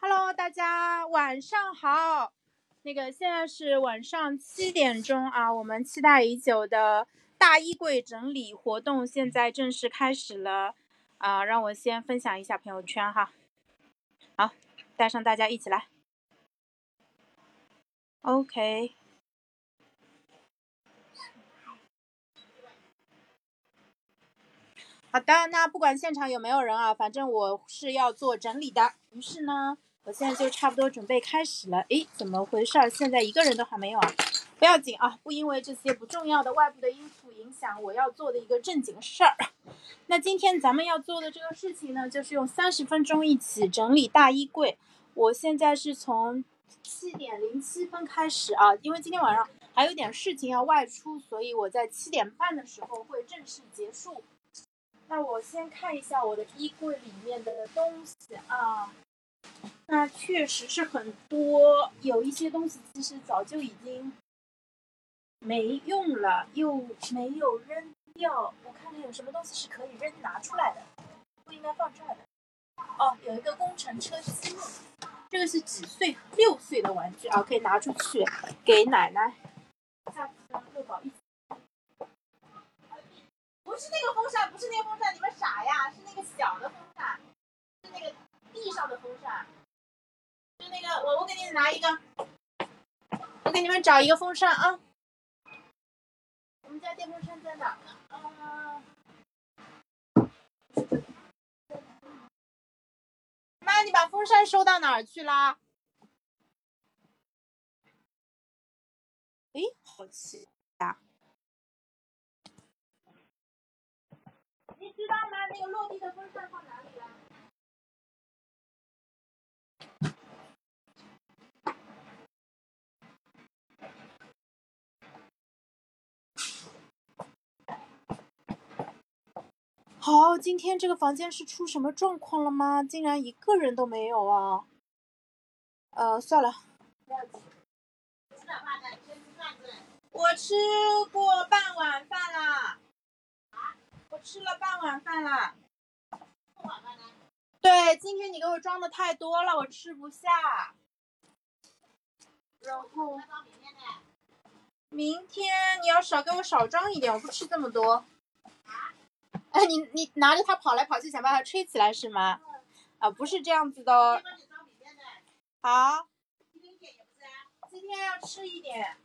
Hello，大家晚上好。那个现在是晚上七点钟啊，我们期待已久的大衣柜整理活动现在正式开始了啊！让我先分享一下朋友圈哈。好，带上大家一起来。OK。好的，那不管现场有没有人啊，反正我是要做整理的。于是呢，我现在就差不多准备开始了。诶，怎么回事儿？现在一个人都还没有啊？不要紧啊，不因为这些不重要的外部的因素影响我要做的一个正经事儿。那今天咱们要做的这个事情呢，就是用三十分钟一起整理大衣柜。我现在是从七点零七分开始啊，因为今天晚上还有点事情要外出，所以我在七点半的时候会正式结束。那我先看一下我的衣柜里面的东西啊，那确实是很多，有一些东西其实早就已经没用了，又没有扔掉。我看看有什么东西是可以扔拿出来的，不应该放这儿的。哦，有一个工程车积木，这个是几岁？六岁的玩具啊，可以拿出去给奶奶。下次六宝一起。不是那个风扇，不是那个风扇，你们傻呀？是那个小的风扇，是那个地上的风扇，那个我我给你拿一个，我给你们找一个风扇啊。我们家电风扇在哪呢？啊，妈，你把风扇收到哪儿去啦？哎，好奇呀。你。知道吗？那个落地的风扇放哪里好，今天这个房间是出什么状况了吗？竟然一个人都没有啊！呃，算了，不要急。我吃过半碗饭啦。我吃了半碗饭了。对，今天你给我装的太多了，我吃不下。然后，明天你要少给我少装一点，我不吃这么多。哎，你你拿着它跑来跑去，想把它吹起来是吗？啊，不是这样子的哦。好。今天要吃一点。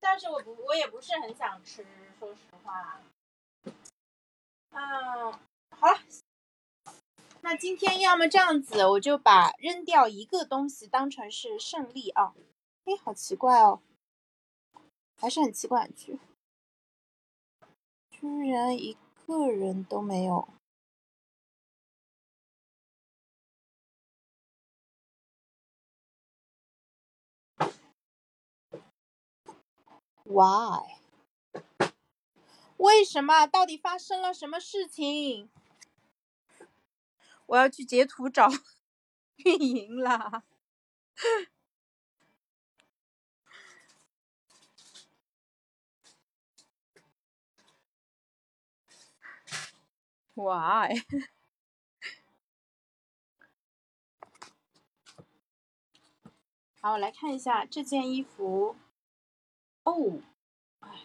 但是我不，我也不是很想吃，说实话。嗯，好了，那今天要么这样子，我就把扔掉一个东西当成是胜利啊。哎，好奇怪哦，还是很奇怪，居居然一个人都没有。Why？为什么？到底发生了什么事情？我要去截图找 运营了。Why？好，我来看一下这件衣服。哦，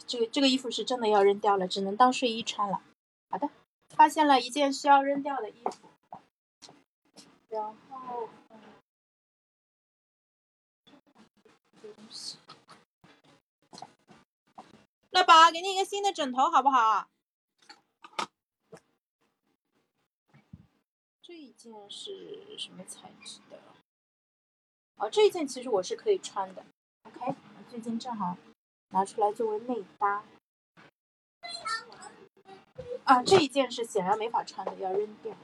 这个这个衣服是真的要扔掉了，只能当睡衣穿了。好的，发现了一件需要扔掉的衣服。然后，乐宝，给你一个新的枕头好不好？这一件是什么材质的？哦，这一件其实我是可以穿的。OK，最近正好。拿出来作为内搭啊！这一件是显然没法穿的，要扔掉。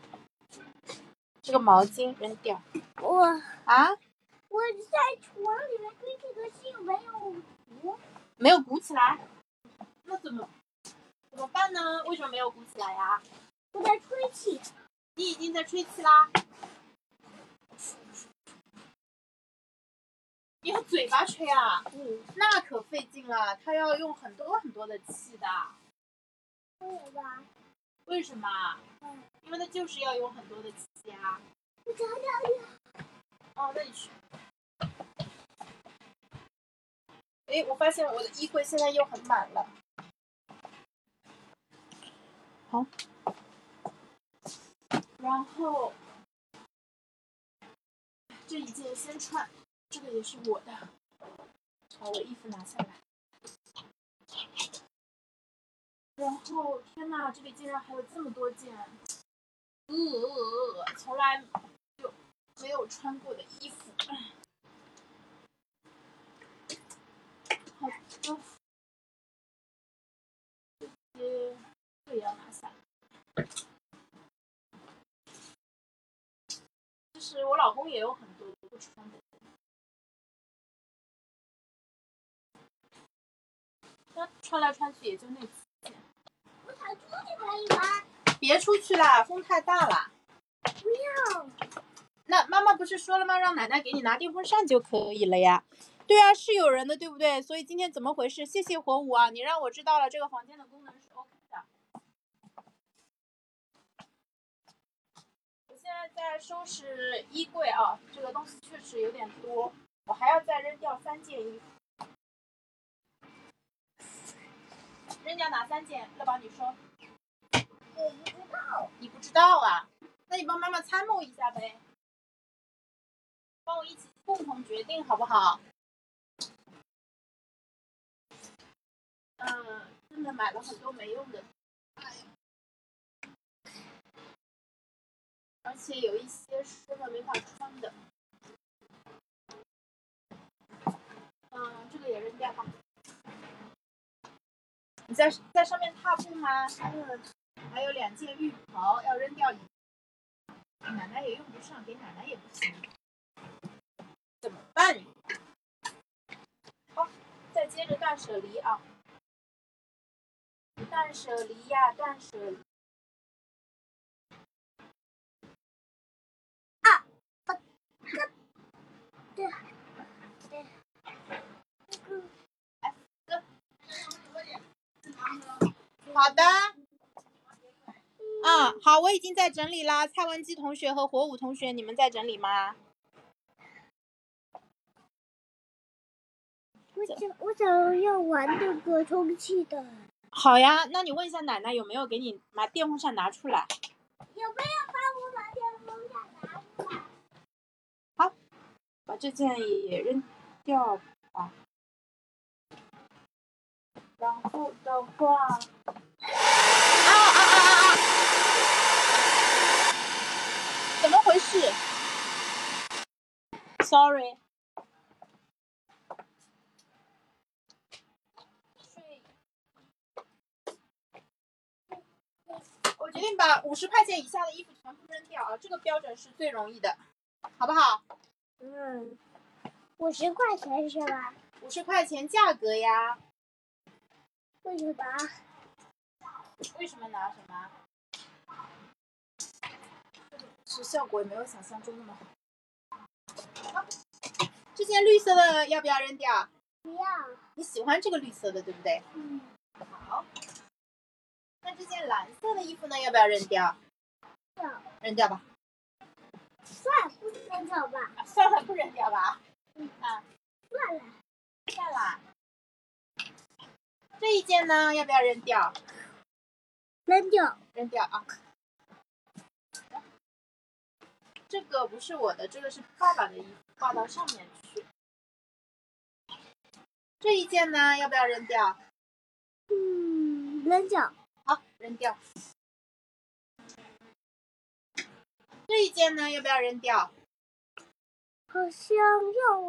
这个毛巾扔掉。我啊！我在床里面堆这个信没有鼓，没有鼓起来。那怎么怎么办呢？为什么没有鼓起来呀？我在吹气。你已经在吹气啦。你用嘴巴吹啊？嗯，那可费劲了，它要用很多很多的气的。为什么？为什么？因为它就是要用很多的气啊。我找找你。哦，那你去。哎，我发现我的衣柜现在又很满了。好，然后这一件先穿，这个也是我的。把我衣服拿下来。然后，天呐，这里竟然还有这么多件，呃，从来就没有穿过的衣服。好的，这些这也要拿下。实我老公也有很多不穿的。他穿来穿去也就那几件。我想出去可以吗？别出去啦，风太大了。不要。那妈妈不是说了吗？让奶奶给你拿电风扇就可以了呀。对啊，是有人的，对不对？所以今天怎么回事？谢谢火舞啊，你让我知道了这个房间的功能是 OK 的。我现在在收拾衣柜啊，这个东西确实有点多，我还要再扔掉三件衣服。扔掉哪三件？乐宝，你说。我不知道。你不知道啊？那你帮妈妈参谋一下呗，帮我一起共同决定好不好？嗯，真的买了很多没用的，而且有一些是根本没法穿的。嗯，这个也扔掉吧。你在在上面踏步吗？嗯，还有两件浴袍要扔掉。奶奶也用不上，给奶奶也不行，怎么办？好，再接着断舍离啊！断舍离呀，断舍离。啊，这，对，对，这个，好的。嗯，好，我已经在整理啦。蔡文姬同学和火舞同学，你们在整理吗？我想，我想要玩那个充气的。好呀，那你问一下奶奶有没有给你把电风扇拿出来？有没有帮我把电风扇拿出来？好，把这件也扔掉吧。然后的话，啊啊啊啊啊！怎么回事？Sorry。我决定把五十块钱以下的衣服全部扔掉啊，这个标准是最容易的，好不好？嗯，五十块钱是吧？五十块钱价格呀。为什么？为什么拿什么？是效果也没有想象中那么好。这件绿色的要不要扔掉？不要。你喜欢这个绿色的，对不对？嗯。好。那这件蓝色的衣服呢？要不要扔掉？要。扔掉吧。算了，不扔掉吧。算了，不扔掉吧。嗯啊。算了。算了。这一件呢？要不要扔掉？扔掉。扔掉啊。这个不是我的，这个是爸爸的衣服，挂到上面去。这一件呢？要不要扔掉？嗯，扔掉。好，扔掉。这一件呢？要不要扔掉？好像要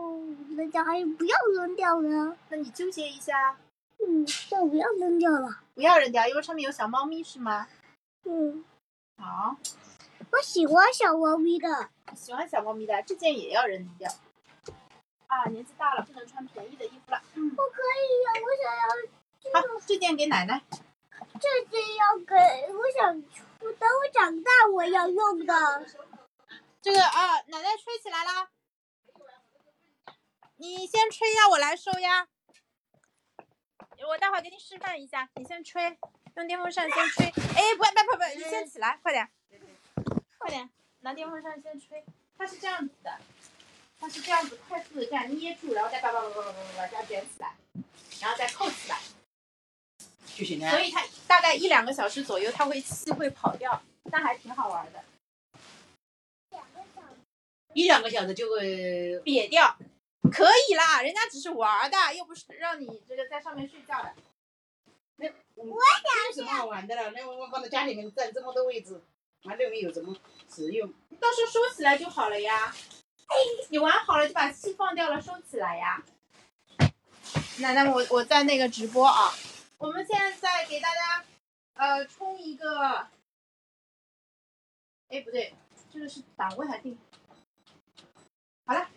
扔掉，还是不要扔掉呢？那你纠结一下。嗯，要不要扔掉了？不要扔掉，因为上面有小猫咪，是吗？嗯。好。我喜欢小猫咪的。喜欢小猫咪的，这件也要扔掉。啊，年纪大了，不能穿便宜的衣服了。嗯。不可以呀，我想要。好，这件给奶奶。这件要给我想，我等我长大我要用的。这个啊，奶奶吹起来啦！你先吹呀，我来收呀。我待会儿给你示范一下，你先吹，用电风扇先吹。哎，不不不不，你先起来，快点。快点，拿电风扇先吹。它是这样子的，它是这样子快速的这样捏住，然后再叭叭叭叭叭叭叭这样卷起来，然后再扣起来。就行了所。以它大概一两个小时左右，它会气会跑掉，但还挺好玩的。两个小时。一两个小时就会，瘪掉，可以啦，人家只是玩的，又不是让你这个在上面睡觉的。那我有什么好玩的了？那我放在家里面占这么多位置，完了有什么实用？你到时候收起来就好了呀。你玩好了就把气放掉了，收起来呀。奶奶，我我在那个直播啊，我们现在在给大家呃冲一个，哎不对，这个是档位还定。好了，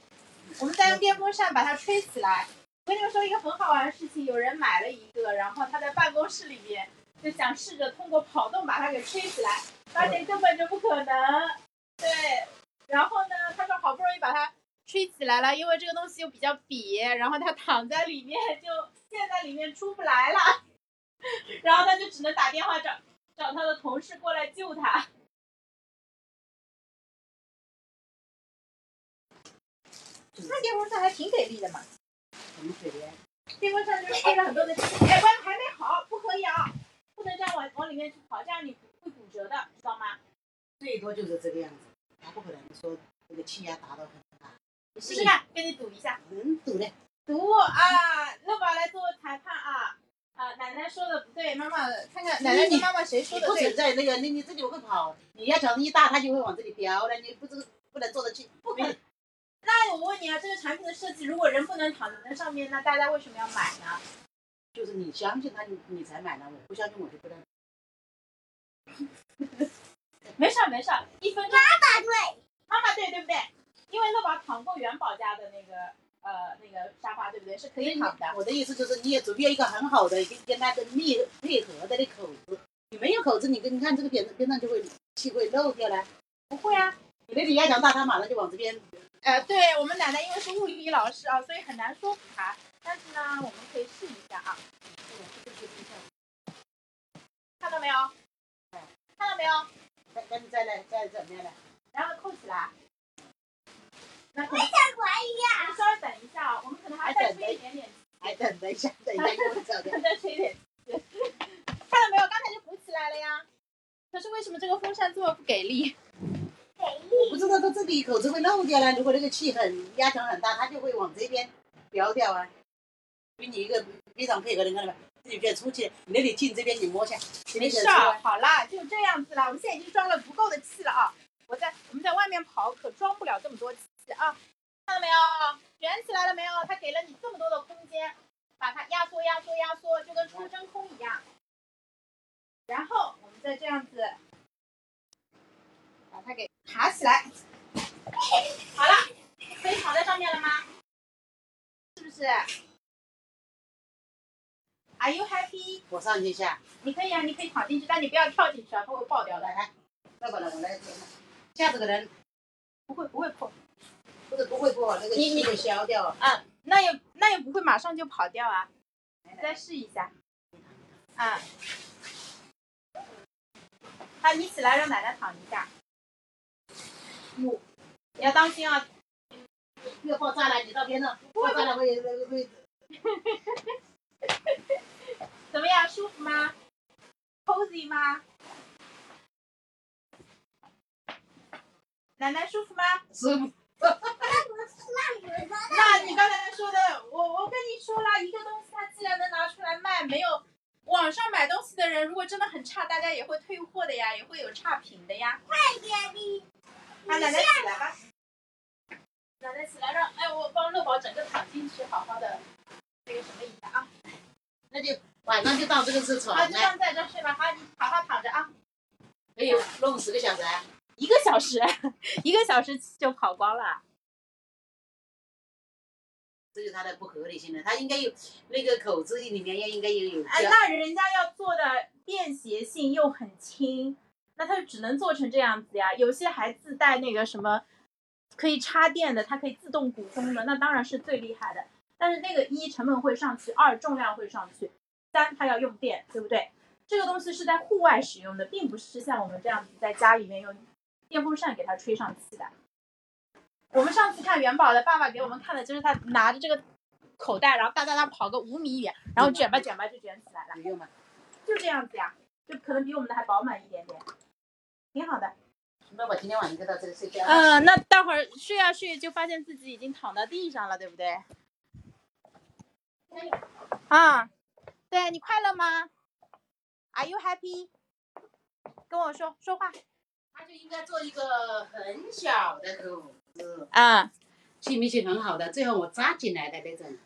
我们再用电风扇把它吹起来。我跟你们说一个很好玩的事情，有人买了一个，然后他在办公室里面就想试着通过跑动把它给吹起来，发现根本就不可能。对，然后呢，他说好不容易把它吹起来了，因为这个东西又比较瘪，然后他躺在里面就陷在里面出不来了，然后他就只能打电话找找他的同事过来救他。那电风扇还挺给力的嘛，什么给力？电风扇就是吹了很多的气。哎，关还没好，不可以啊，不能这样往往里面去跑，这样你会骨折的，知道吗？最多就是这个样子，他不可能说那个气压达到很大。你试试看，跟你赌一下。能赌的，赌啊！乐宝来做裁判啊！啊，奶奶说的不对，妈妈看看奶奶跟妈妈谁说的不存对？在那个，你你自己会跑，你要脚一大，它就会往这里飙了，你不这个不能坐得去，不可能。那我问你啊，这个产品的设计，如果人不能躺在上面，那大家为什么要买呢？就是你相信他，你你才买的，我不相信我就不能。没事儿没事儿，一分钟。妈妈对，妈妈对对不对？因为乐宝躺过元宝家的那个呃那个沙发，对不对？是可以躺的。我的意思就是，你也准备一个很好的跟跟它的密配合的那口子，你没有口子，你跟你看这个边边上就会气会漏掉了。不会啊，你的李亚强大，他马上就往这边。呃，对我们奶奶因为是物理老师啊，所以很难说服她。但是呢，我们可以试一下啊，看到没有？看到没有？再再再来再怎么样了？然后扣起来。我也想玩一下。稍微等一下啊，我们可能还再吹一点点，还等等一下，等一下又会走的。再吹一点。看到没有？刚才就鼓起来了呀。可是为什么这个风扇这么不给力？给力。不知道它这里口子会漏掉了，如果那个气很压强很大，它就会往这边飙掉啊。给你一个非常配合的，你看到没？自己别出去，你那里进这边你摸一下，没事儿，好啦，就这样子啦。我们现在已经装了足够的气了啊！我在我们在外面跑，可装不了这么多气啊！看到没有？卷起来了没有？它给了你这么多的空间，把它压缩、压缩、压缩，就跟出真空一样。然后我们再这样子把它给卡起来。好了，可以躺在上面了吗？是不是？Are you happy？我上去一下，你可以啊，你可以躺进去，但你不要跳进去啊，它会爆掉的。来来，要不然我来下子的人不会不会破，不是不会破，那个你你气会消掉了。啊，那也那也不会马上就跑掉啊，你再试一下，啊，好，你起来让奶奶躺一下，哟，你要当心啊，要爆炸了，你到边上，爆炸了会会会。怎么样，舒服吗？cozy 吗？奶奶舒服吗？舒服，那你们那你刚才说的，我我跟你说了，一个东西它既然能拿出来卖，没有网上买东西的人，如果真的很差，大家也会退货的呀，也会有差评的呀。太给力。啊，奶奶起来吧，奶奶起来让，哎，我帮乐宝整个躺进去，好好的那个什么一下啊。那就晚上就到这个是好，床了，就这样在这睡吧，好，你好好躺着啊。可以弄十个小时啊。一个小时，一个小时就跑光了。这就是它的不合理性了，它应该有那个口子里面要应该有有哎，那人家要做的便携性又很轻，那它就只能做成这样子呀。有些还自带那个什么可以插电的，它可以自动鼓风的，那当然是最厉害的。但是那个一成本会上去，二重量会上去，三它要用电，对不对？这个东西是在户外使用的，并不是像我们这样子在家里面用电风扇给它吹上气的。我们上次看元宝的爸爸给我们看的就是他拿着这个口袋，然后哒哒哒跑个五米远，然后卷吧卷吧就卷起来了，有用吗？就这样子呀，就可能比我们的还饱满一点点，挺好的。那我今天晚上就到这里睡觉。嗯，那待会儿睡啊睡，就发现自己已经躺到地上了，对不对？啊，对你快乐吗？Are you happy？跟我说说话。他就应该做一个很小的口子，啊，气密性很好的，最后我扎进来的那种。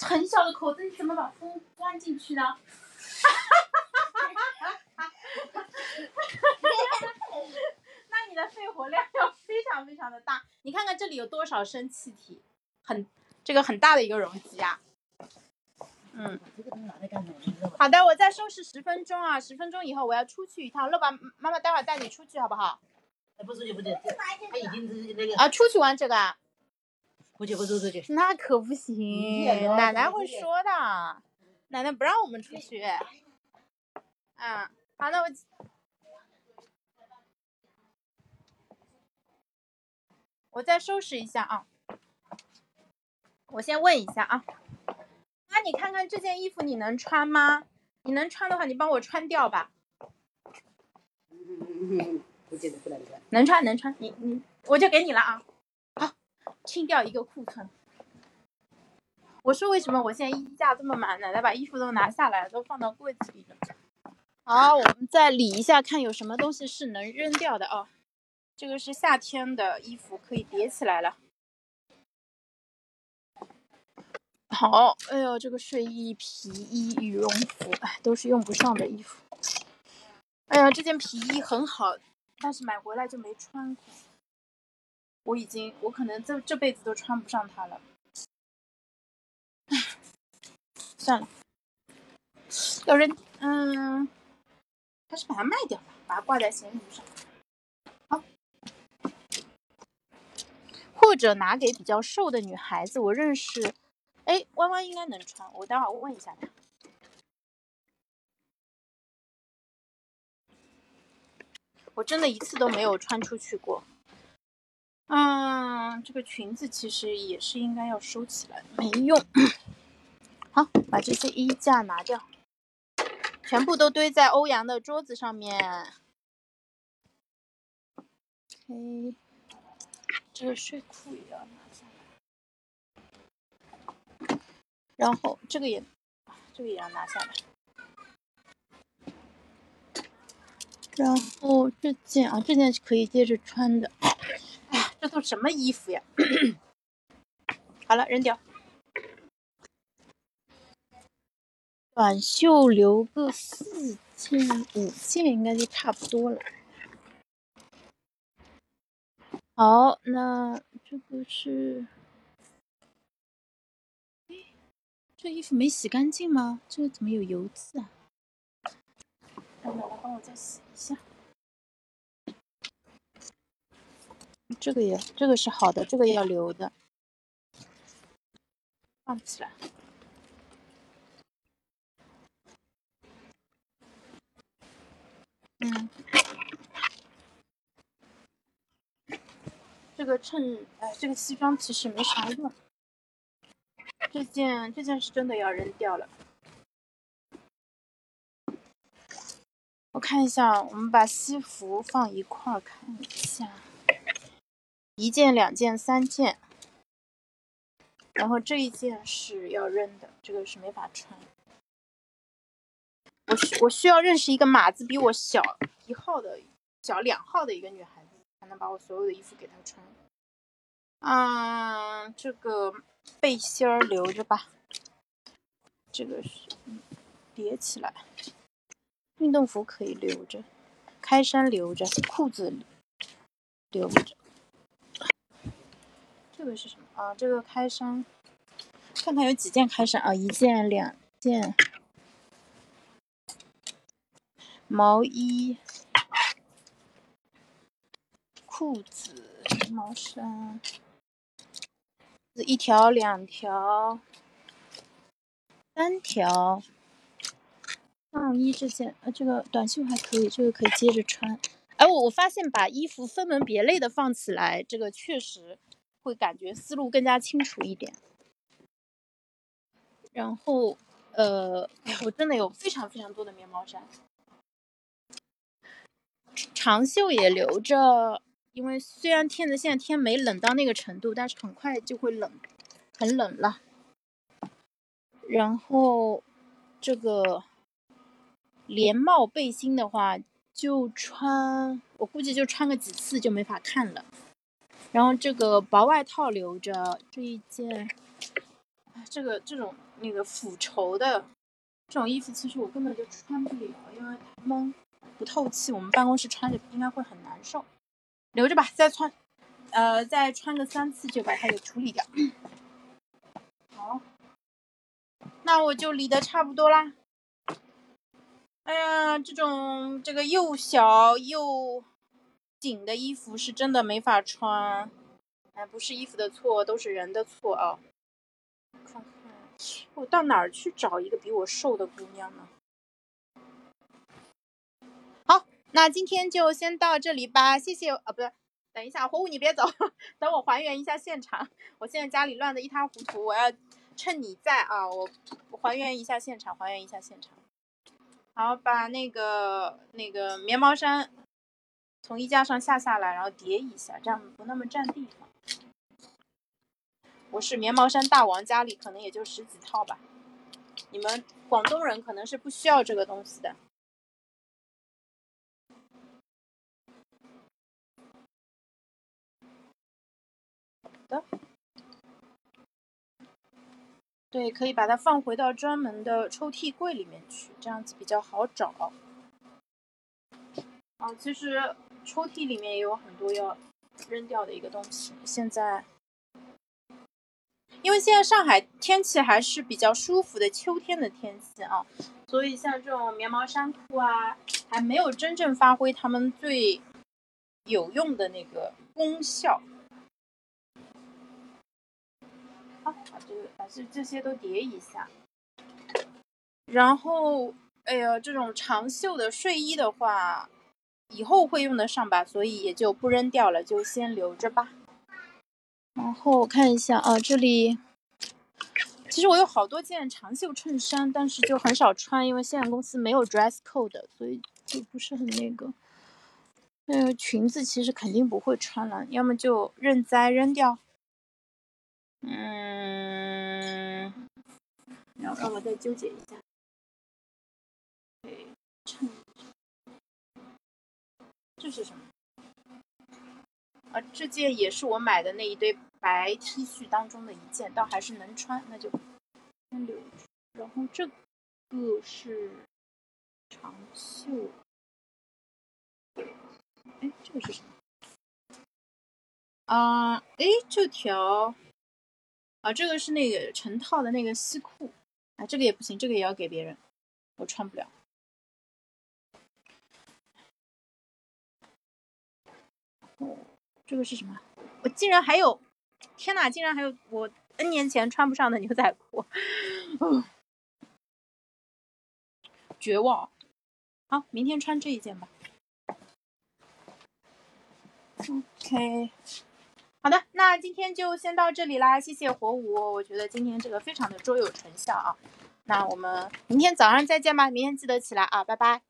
很小的口子，你怎么把风钻进去呢？哈哈哈哈哈那你的肺活量要非常非常的大。你看看这里有多少升气体，很这个很大的一个容积啊。嗯，好的，我再收拾十分钟啊，十分钟以后我要出去一趟。乐宝妈妈待会儿带你出去好不好？不出去不对，他已经那个啊，出去玩这个啊？不去不出出去。那可不行，奶奶会说的，奶奶不让我们出去。嗯，好，那我我再收拾一下啊。我先问一下啊，妈，你看看这件衣服你能穿吗？你能穿的话，你帮我穿掉吧。嗯，不记得不能穿。能穿能穿，你你我就给你了啊。好，清掉一个库存。我说为什么我现在衣架这么满？奶奶把衣服都拿下来，都放到柜子里了。好，我们再理一下，看有什么东西是能扔掉的哦。这个是夏天的衣服，可以叠起来了。好，哎呦，这个睡衣、皮衣、羽绒服，哎，都是用不上的衣服。哎呀，这件皮衣很好，但是买回来就没穿过。我已经，我可能这这辈子都穿不上它了。唉，算了，有人，嗯，还是把它卖掉吧，把它挂在闲鱼上。好，或者拿给比较瘦的女孩子，我认识，哎，弯弯应该能穿，我待会儿问一下他。我真的一次都没有穿出去过。嗯，这个裙子其实也是应该要收起来，没用。好，把这些衣架拿掉，全部都堆在欧阳的桌子上面。OK，这个睡裤也要拿下来，然后这个也，这个也要拿下来。然后这件啊，这件是可以接着穿的。哎呀，这都什么衣服呀？好了，扔掉。短袖留个四件、五件，应该就差不多了。好，那这个是，这衣服没洗干净吗？这个怎么有油渍啊？让奶奶帮我再洗一下。这个也，这个是好的，这个要留的，放起来。嗯，这个衬，哎，这个西装其实没啥用。这件，这件是真的要扔掉了。我看一下，我们把西服放一块儿看一下，一件、两件、三件，然后这一件是要扔的，这个是没法穿。我需我需要认识一个码子比我小一号的、小两号的一个女孩子，才能把我所有的衣服给她穿。嗯，这个背心儿留着吧，这个是叠起来。运动服可以留着，开衫留着，裤子留着。这个是什么啊？这个开衫，看看有几件开衫啊？一件、两件。毛衣、裤子、毛衫，一条、两条、三条。上衣这件，呃，这个短袖还可以，这个可以接着穿。哎，我我发现把衣服分门别类的放起来，这个确实会感觉思路更加清楚一点。然后，呃，哎，我真的有非常非常多的棉毛衫，长袖也留着，因为虽然天的现在天没冷到那个程度，但是很快就会冷，很冷了。然后，这个连帽背心的话，就穿，我估计就穿个几次就没法看了。然后这个薄外套留着，这一件，这个这种那个腐绸的这种衣服，其实我根本就穿不了，因为它闷不透气，我们办公室穿着应该会很难受。留着吧，再穿，呃，再穿个三次就把它给处理掉。好。那我就理的差不多啦。哎呀，这种这个又小又紧的衣服是真的没法穿。哎，不是衣服的错，都是人的错啊。看看，我到哪儿去找一个比我瘦的姑娘呢？好，那今天就先到这里吧，谢谢。啊，不是，等一下，火舞你别走，等我还原一下现场。我现在家里乱的一塌糊涂，我要。趁你在啊，我还原一下现场，还原一下现场。好，把那个那个棉毛衫从衣架上下下来，然后叠一下，这样不那么占地方。我是棉毛衫大王，家里可能也就十几套吧。你们广东人可能是不需要这个东西的。的。对，可以把它放回到专门的抽屉柜里面去，这样子比较好找。啊，其实抽屉里面也有很多要扔掉的一个东西。现在，因为现在上海天气还是比较舒服的秋天的天气啊，所以像这种棉毛衫裤啊，还没有真正发挥它们最有用的那个功效。把这个把这这些都叠一下，然后，哎呀，这种长袖的睡衣的话，以后会用得上吧，所以也就不扔掉了，就先留着吧。然后我看一下啊，这里其实我有好多件长袖衬衫，但是就很少穿，因为现在公司没有 dress code，所以就不是很那个。那个裙子其实肯定不会穿了，要么就认栽扔掉。嗯，然后让我再纠结一下。这是什么？啊，这件也是我买的那一堆白 T 恤当中的一件，倒还是能穿，那就先留着。然后这个是长袖，哎，这个是什么？啊，哎，这条。啊，这个是那个成套的那个西裤，啊，这个也不行，这个也要给别人，我穿不了。这个是什么？我竟然还有，天哪，竟然还有我 N 年前穿不上的牛仔裤，绝望。好，明天穿这一件吧。OK。好的，那今天就先到这里啦，谢谢火舞，我觉得今天这个非常的卓有成效啊，那我们明天早上再见吧，明天记得起来啊，拜拜。